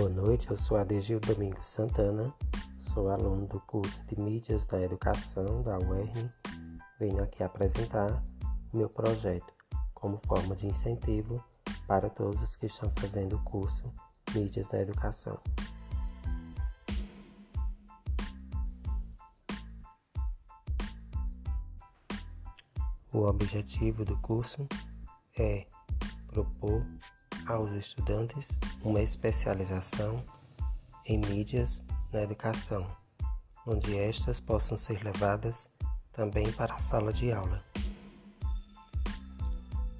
Boa noite, eu sou Adegil Domingos Santana, sou aluno do curso de Mídias da Educação da UERN. Venho aqui apresentar meu projeto como forma de incentivo para todos os que estão fazendo o curso Mídias da Educação. O objetivo do curso é propor aos estudantes uma especialização em mídias na educação, onde estas possam ser levadas também para a sala de aula.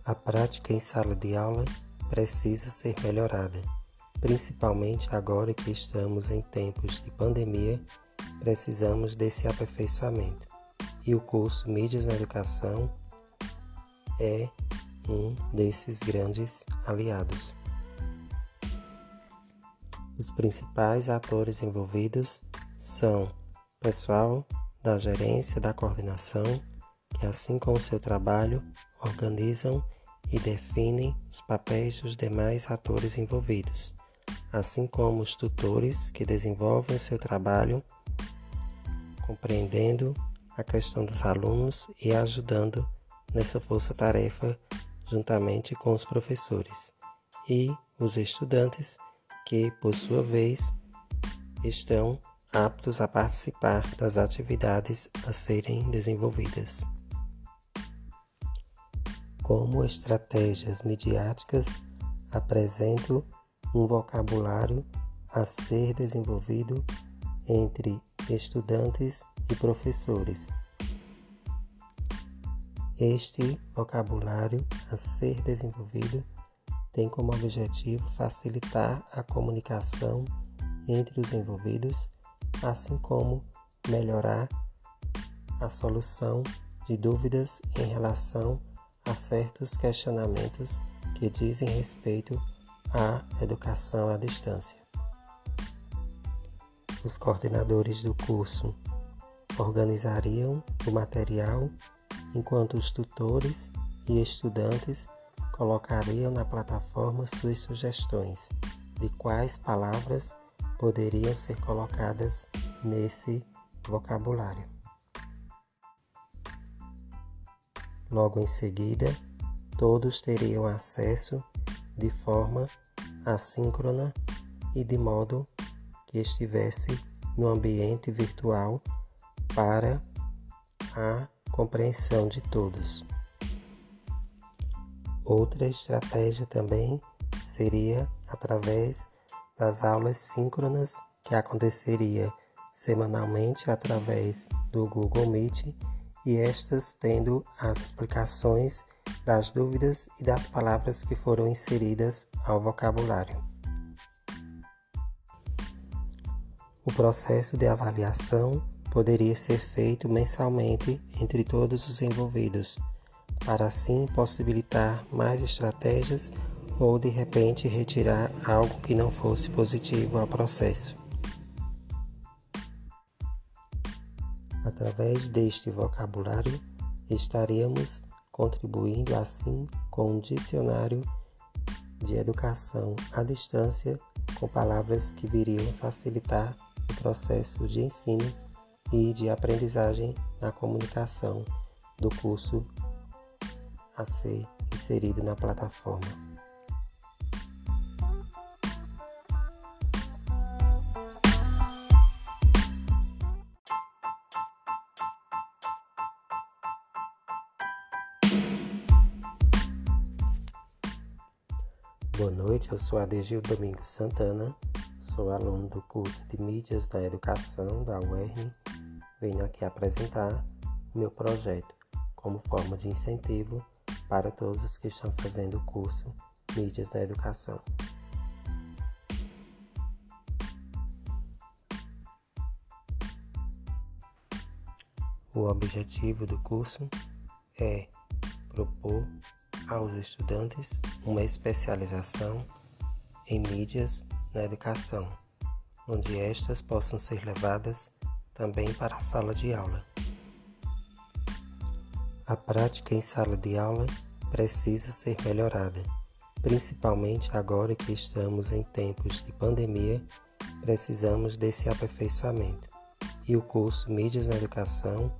A prática em sala de aula precisa ser melhorada, principalmente agora que estamos em tempos de pandemia, precisamos desse aperfeiçoamento. E o curso Mídias na Educação é um desses grandes aliados. Os principais atores envolvidos são pessoal da gerência da coordenação, que assim como seu trabalho organizam e definem os papéis dos demais atores envolvidos, assim como os tutores que desenvolvem seu trabalho compreendendo a questão dos alunos e ajudando nessa força-tarefa juntamente com os professores e os estudantes que, por sua vez, estão aptos a participar das atividades a serem desenvolvidas. Como estratégias midiáticas, apresento um vocabulário a ser desenvolvido entre estudantes e professores este vocabulário a ser desenvolvido tem como objetivo facilitar a comunicação entre os envolvidos, assim como melhorar a solução de dúvidas em relação a certos questionamentos que dizem respeito à educação à distância. Os coordenadores do curso organizariam o material enquanto os tutores e estudantes colocariam na plataforma suas sugestões de quais palavras poderiam ser colocadas nesse vocabulário. Logo em seguida, todos teriam acesso de forma assíncrona e de modo que estivesse no ambiente virtual para a compreensão de todos. Outra estratégia também seria através das aulas síncronas que aconteceria semanalmente através do Google Meet e estas tendo as explicações das dúvidas e das palavras que foram inseridas ao vocabulário. O processo de avaliação poderia ser feito mensalmente entre todos os envolvidos, para assim possibilitar mais estratégias ou de repente retirar algo que não fosse positivo ao processo. Através deste vocabulário, estaríamos contribuindo assim com um dicionário de educação à distância com palavras que viriam facilitar o processo de ensino e de aprendizagem na comunicação do curso a ser inserido na plataforma. Boa noite, eu sou Adegil Domingos Santana, sou aluno do curso de Mídias da Educação da UERN venho aqui apresentar o meu projeto como forma de incentivo para todos os que estão fazendo o curso Mídias na Educação. O objetivo do curso é propor aos estudantes uma especialização em mídias na educação, onde estas possam ser levadas também para a sala de aula. A prática em sala de aula precisa ser melhorada, Principalmente agora que estamos em tempos de pandemia, precisamos desse aperfeiçoamento. E o curso Mídias na Educação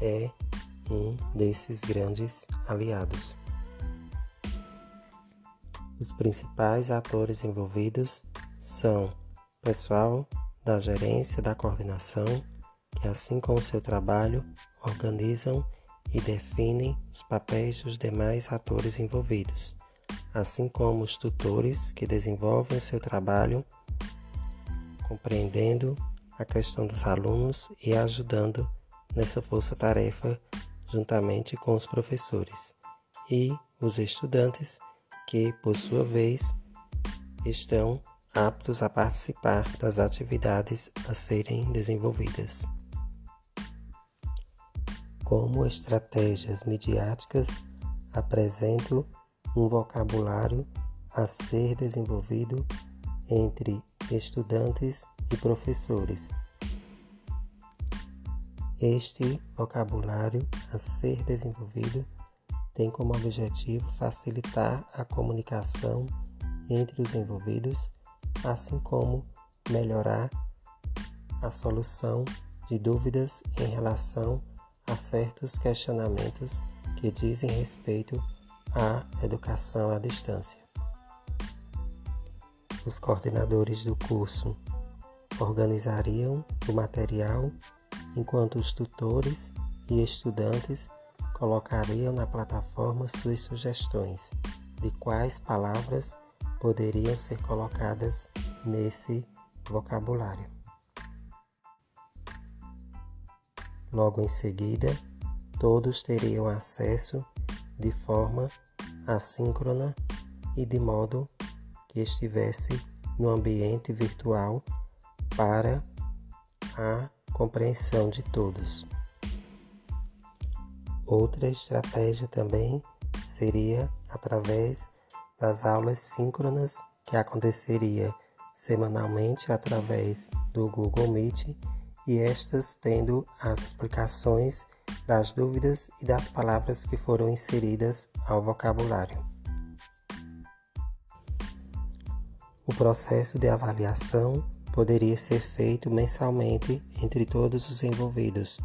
é um desses grandes aliados. Os principais atores envolvidos são pessoal da gerência da coordenação, que assim como seu trabalho organizam e definem os papéis dos demais atores envolvidos, assim como os tutores que desenvolvem o seu trabalho compreendendo a questão dos alunos e ajudando nessa força-tarefa juntamente com os professores e os estudantes que, por sua vez, estão aptos a participar das atividades a serem desenvolvidas. Como estratégias midiáticas, apresento um vocabulário a ser desenvolvido entre estudantes e professores. Este vocabulário a ser desenvolvido tem como objetivo facilitar a comunicação entre os envolvidos, assim como melhorar a solução de dúvidas em relação a certos questionamentos que dizem respeito à educação à distância. Os coordenadores do curso organizariam o material enquanto os tutores e estudantes colocariam na plataforma suas sugestões de quais palavras poderiam ser colocadas nesse vocabulário. Logo em seguida, todos teriam acesso de forma assíncrona e de modo que estivesse no ambiente virtual para a compreensão de todos. Outra estratégia também seria através das aulas síncronas que aconteceria semanalmente através do Google Meet e estas tendo as explicações das dúvidas e das palavras que foram inseridas ao vocabulário. O processo de avaliação poderia ser feito mensalmente entre todos os envolvidos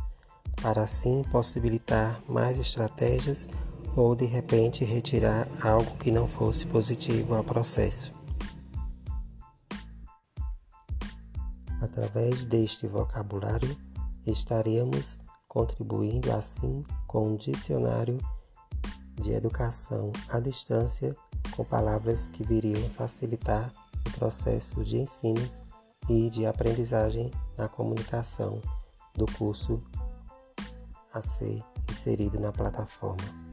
para assim possibilitar mais estratégias ou de repente retirar algo que não fosse positivo ao processo. Através deste vocabulário, estaríamos contribuindo assim com um dicionário de educação à distância com palavras que viriam facilitar o processo de ensino e de aprendizagem na comunicação do curso a ser inserido na plataforma.